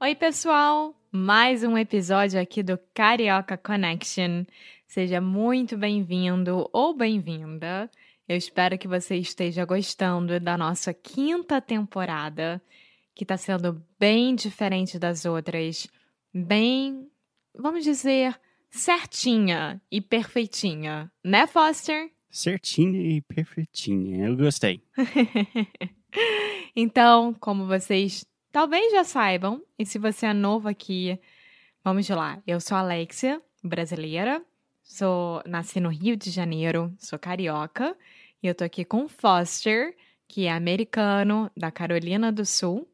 Oi, pessoal! Mais um episódio aqui do Carioca Connection. Seja muito bem-vindo ou bem-vinda. Eu espero que você esteja gostando da nossa quinta temporada, que está sendo bem diferente das outras, bem, vamos dizer, certinha e perfeitinha, né, Foster? Certinha e perfeitinha, eu gostei. então, como vocês talvez já saibam, e se você é novo aqui, vamos lá. Eu sou Alexia, brasileira, sou nasci no Rio de Janeiro, sou carioca, e eu tô aqui com Foster, que é americano da Carolina do Sul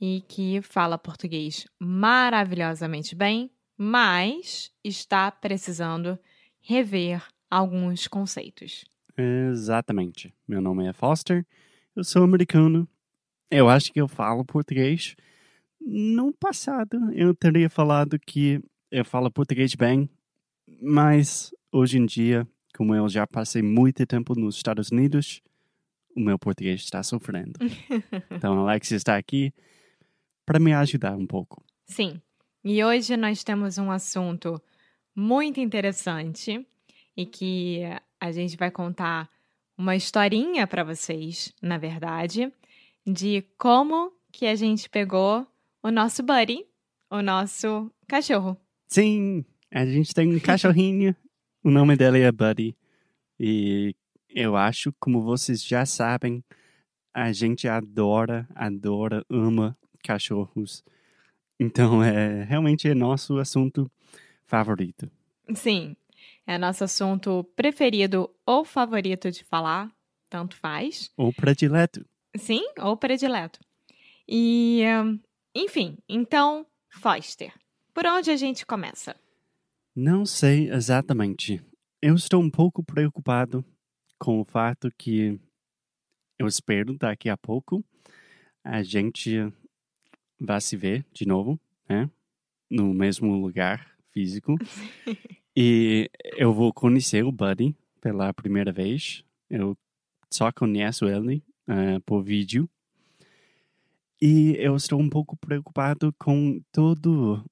e que fala português maravilhosamente bem, mas está precisando rever alguns conceitos. Exatamente. Meu nome é Foster, eu sou americano. Eu acho que eu falo português. No passado, eu teria falado que eu falo português bem, mas hoje em dia, como eu já passei muito tempo nos Estados Unidos, o meu português está sofrendo. então, Alex está aqui para me ajudar um pouco. Sim. E hoje nós temos um assunto muito interessante e que a gente vai contar uma historinha para vocês, na verdade, de como que a gente pegou o nosso buddy, o nosso cachorro. Sim, a gente tem um cachorrinho, o nome dele é Buddy. E eu acho, como vocês já sabem, a gente adora, adora, ama cachorros. Então, é realmente é nosso assunto favorito. Sim, é nosso assunto preferido ou favorito de falar, tanto faz. Ou predileto. Sim, ou predileto. E, enfim, então, Foster, por onde a gente começa? Não sei exatamente. Eu estou um pouco preocupado com o fato que eu espero daqui a pouco a gente vai se ver de novo, né? No mesmo lugar físico. e eu vou conhecer o Buddy pela primeira vez. Eu só conheço ele uh, por vídeo. E eu estou um pouco preocupado com todo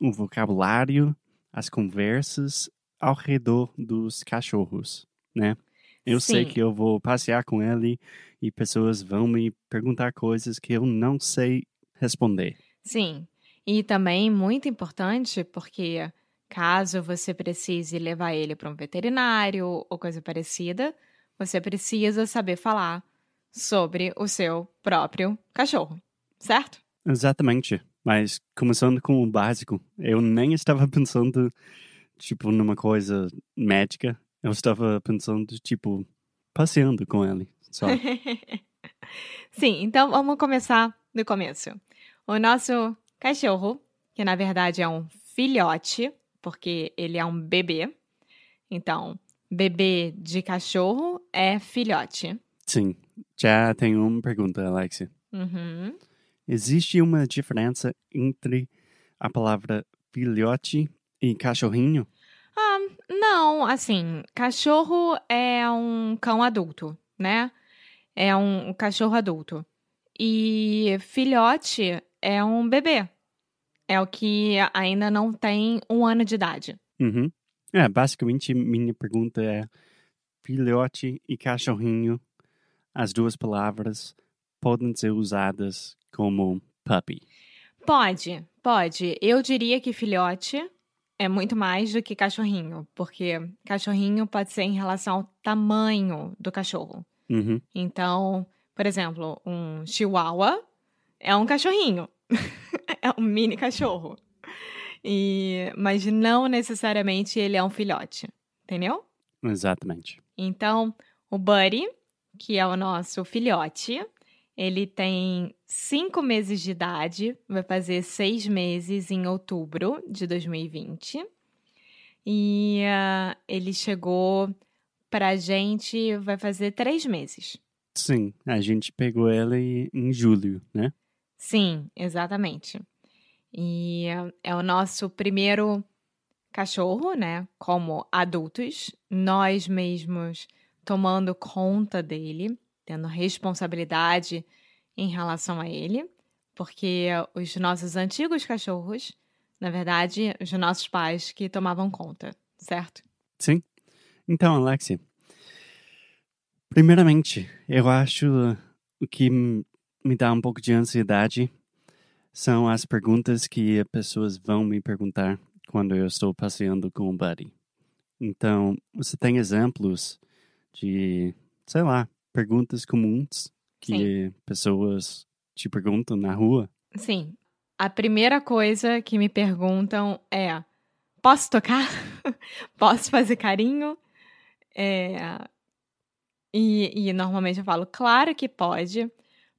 o vocabulário, as conversas ao redor dos cachorros, né? Eu Sim. sei que eu vou passear com ele e pessoas vão me perguntar coisas que eu não sei responder. Sim, e também muito importante porque caso você precise levar ele para um veterinário ou coisa parecida, você precisa saber falar sobre o seu próprio cachorro, certo? Exatamente. Mas começando com o básico, eu nem estava pensando, tipo, numa coisa médica. Eu estava pensando, tipo, passeando com ele, só. Sim, então vamos começar do começo. O nosso cachorro, que na verdade é um filhote, porque ele é um bebê. Então, bebê de cachorro é filhote. Sim. Já tenho uma pergunta, Alexia. Uhum. Existe uma diferença entre a palavra filhote e cachorrinho? Ah, não, assim, cachorro é um cão adulto, né? É um cachorro adulto. E filhote é um bebê. É o que ainda não tem um ano de idade. Uhum. É, basicamente, minha pergunta é: filhote e cachorrinho, as duas palavras podem ser usadas como puppy. Pode, pode. Eu diria que filhote é muito mais do que cachorrinho, porque cachorrinho pode ser em relação ao tamanho do cachorro. Uhum. Então, por exemplo, um chihuahua é um cachorrinho. é um mini cachorro. E, mas não necessariamente ele é um filhote, entendeu? Exatamente. Então, o Buddy, que é o nosso filhote, ele tem cinco meses de idade, vai fazer seis meses em outubro de 2020. E uh, ele chegou pra gente, vai fazer três meses. Sim, a gente pegou ele em julho, né? Sim, exatamente. E uh, é o nosso primeiro cachorro, né? Como adultos, nós mesmos tomando conta dele, tendo responsabilidade em relação a ele, porque os nossos antigos cachorros, na verdade, os nossos pais que tomavam conta, certo? Sim. Então, Alexia, primeiramente, eu acho o que me dá um pouco de ansiedade são as perguntas que as pessoas vão me perguntar quando eu estou passeando com o Buddy. Então, você tem exemplos de, sei lá, perguntas comuns que Sim. pessoas te perguntam na rua? Sim. A primeira coisa que me perguntam é: posso tocar? posso fazer carinho? É... E, e normalmente eu falo, claro que pode,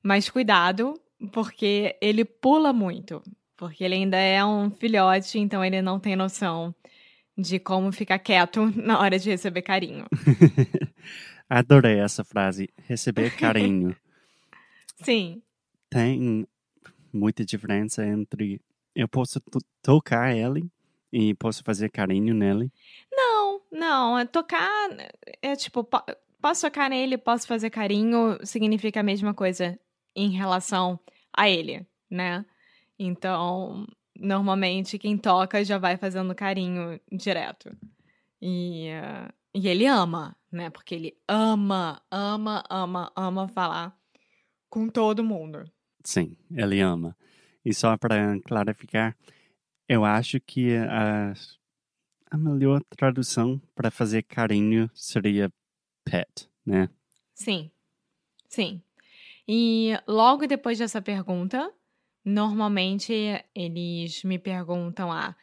mas cuidado, porque ele pula muito. Porque ele ainda é um filhote, então ele não tem noção de como ficar quieto na hora de receber carinho. Adorei essa frase, receber carinho. Sim, Tem muita diferença entre eu posso to- tocar ele e posso fazer carinho nele. Não, não. é Tocar é tipo, po- posso tocar nele, posso fazer carinho, significa a mesma coisa em relação a ele, né? Então, normalmente quem toca já vai fazendo carinho direto. E, eh, e ele ama, né? Porque ele ama, ama, ama, ama falar com todo mundo. Sim, ele ama. E só para clarificar, eu acho que a, a melhor tradução para fazer carinho seria pet, né? Sim, sim. E logo depois dessa pergunta, normalmente eles me perguntam: ah,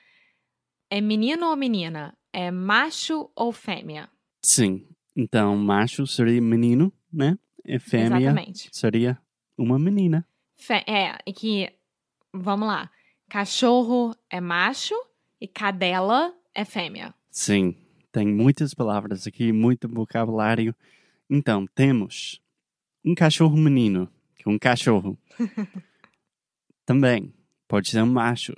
é menino ou menina? É macho ou fêmea? Sim. Então, macho seria menino, né? E fêmea Exatamente. seria uma menina. Fé- é, e que, vamos lá: cachorro é macho e cadela é fêmea. Sim, tem muitas palavras aqui, muito vocabulário. Então, temos um cachorro menino, que é um cachorro. também pode ser um macho.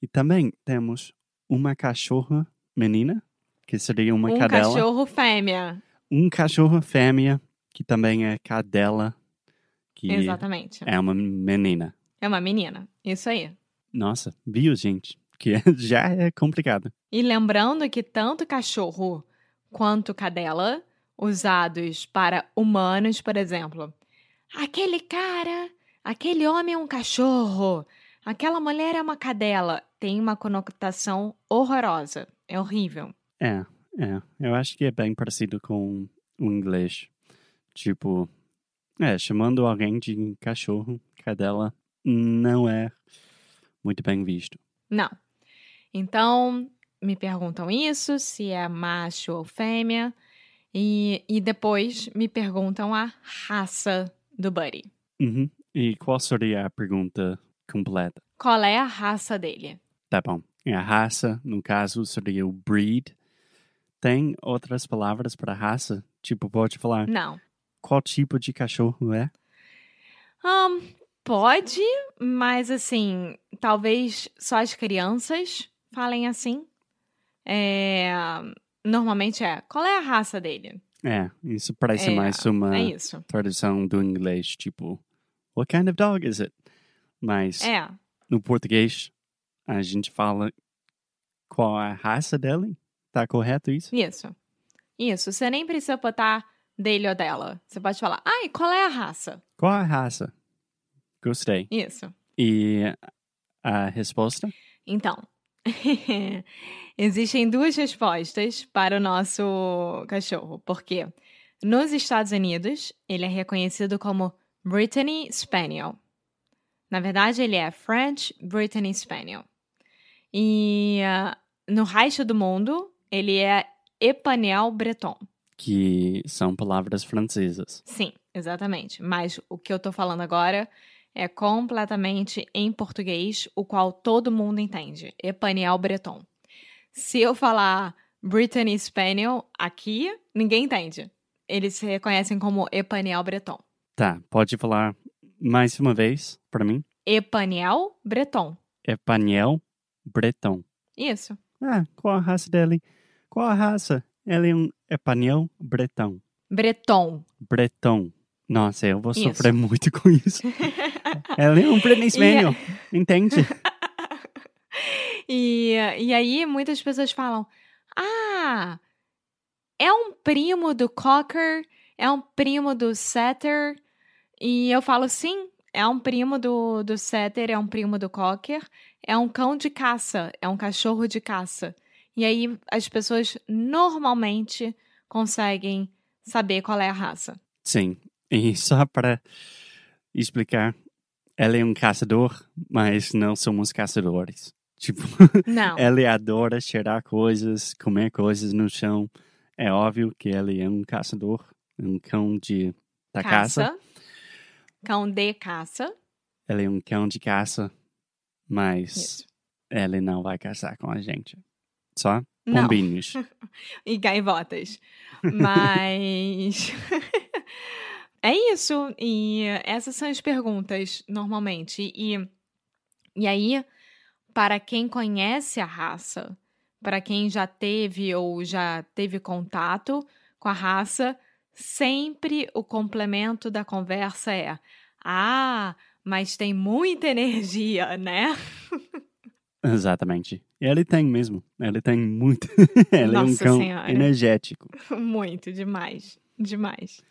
E também temos uma cachorra menina, que seria uma um cadela. cachorro fêmea. Um cachorro fêmea, que também é cadela, que Exatamente. é uma menina. É uma menina. Isso aí. Nossa, viu, gente? Que já é complicado. E lembrando que tanto cachorro quanto cadela, usados para humanos, por exemplo, aquele cara, aquele homem é um cachorro, aquela mulher é uma cadela, tem uma conotação horrorosa. É horrível. É, é. Eu acho que é bem parecido com o inglês. Tipo, é, chamando alguém de cachorro, cadela, não é muito bem visto. Não. Então, me perguntam isso, se é macho ou fêmea, e, e depois me perguntam a raça do Buddy. Uhum. E qual seria a pergunta completa? Qual é a raça dele? Tá bom. E a raça, no caso, seria o breed. Tem outras palavras para raça? Tipo, pode falar Não. qual tipo de cachorro é? Ahn, pode, mas assim, talvez só as crianças falem assim. É, normalmente é. Qual é a raça dele? É, isso parece É, mais uma É tradução do inglês, tipo, what kind of dog is it? Mas É. no português a gente fala qual a raça dele. Tá correto isso? Isso. Isso. Você nem precisa botar dele ou dela. Você pode falar, ai, qual é a raça? Qual a raça? Gostei. Isso. E a resposta? Então, existem duas respostas para o nosso cachorro. Porque Nos Estados Unidos, ele é reconhecido como Brittany Spaniel. Na verdade, ele é French Brittany Spaniel. E uh, no resto do mundo, ele é Epaniel Breton. Que são palavras francesas. Sim, exatamente. Mas o que eu tô falando agora é completamente em português, o qual todo mundo entende. Epaniel Breton. Se eu falar Brittany Spaniel aqui, ninguém entende. Eles se reconhecem como Epaniel Breton. Tá, pode falar mais uma vez para mim? Epaniel Breton. Epaniel Breton. Isso. Ah, qual a raça dele? Qual a raça? Ele é um Epaniel Breton. Breton. Breton. Nossa, eu vou Isso. sofrer muito com isso. Ela é um Britney Spaniel, entende? E, e aí muitas pessoas falam: Ah, é um primo do Cocker, é um primo do Setter. E eu falo: Sim, é um primo do, do Setter, é um primo do Cocker, é um cão de caça, é um cachorro de caça. E aí as pessoas normalmente conseguem saber qual é a raça. Sim, e só para explicar, ela é um caçador, mas não somos caçadores. Tipo, Não. ele adora cheirar coisas, comer coisas no chão. É óbvio que ele é um caçador, um cão de da caça. Cão de caça. Ele é um cão de caça, mas Isso. ele não vai caçar com a gente. Só pombinhos. e gaivotas. Mas. é isso. E essas são as perguntas, normalmente. E, e aí, para quem conhece a raça, para quem já teve ou já teve contato com a raça, sempre o complemento da conversa é: Ah, mas tem muita energia, né? Exatamente. Ele tem mesmo. Ele tem muito. ele é um Nossa cão Senhora. energético. Muito, demais. Demais.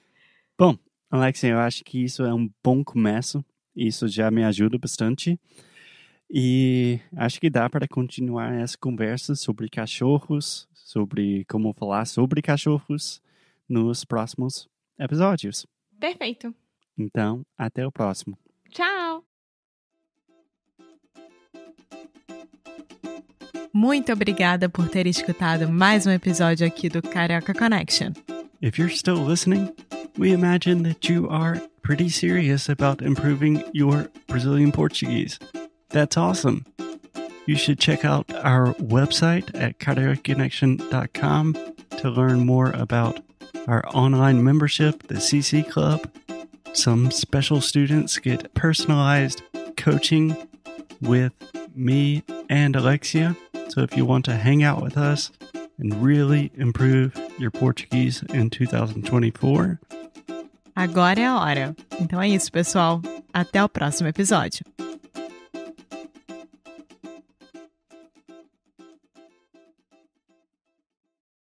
Bom, Alexia, eu acho que isso é um bom começo. Isso já me ajuda bastante. E acho que dá para continuar essa conversa sobre cachorros, sobre como falar sobre cachorros nos próximos episódios. Perfeito. Então, até o próximo. Tchau! Muito obrigada por ter escutado mais um episódio aqui do Carioca Connection. If you're still listening, we imagine that you are pretty serious about improving your Brazilian Portuguese. That's awesome. You should check out our website at cariocaconnection.com to learn more about our online membership, the CC Club. Some special students get personalized coaching with me and Alexia. So if you want to hang out with us and really improve your Portuguese in 2024, Agora é a hora. Então é isso, pessoal. Até o próximo episódio.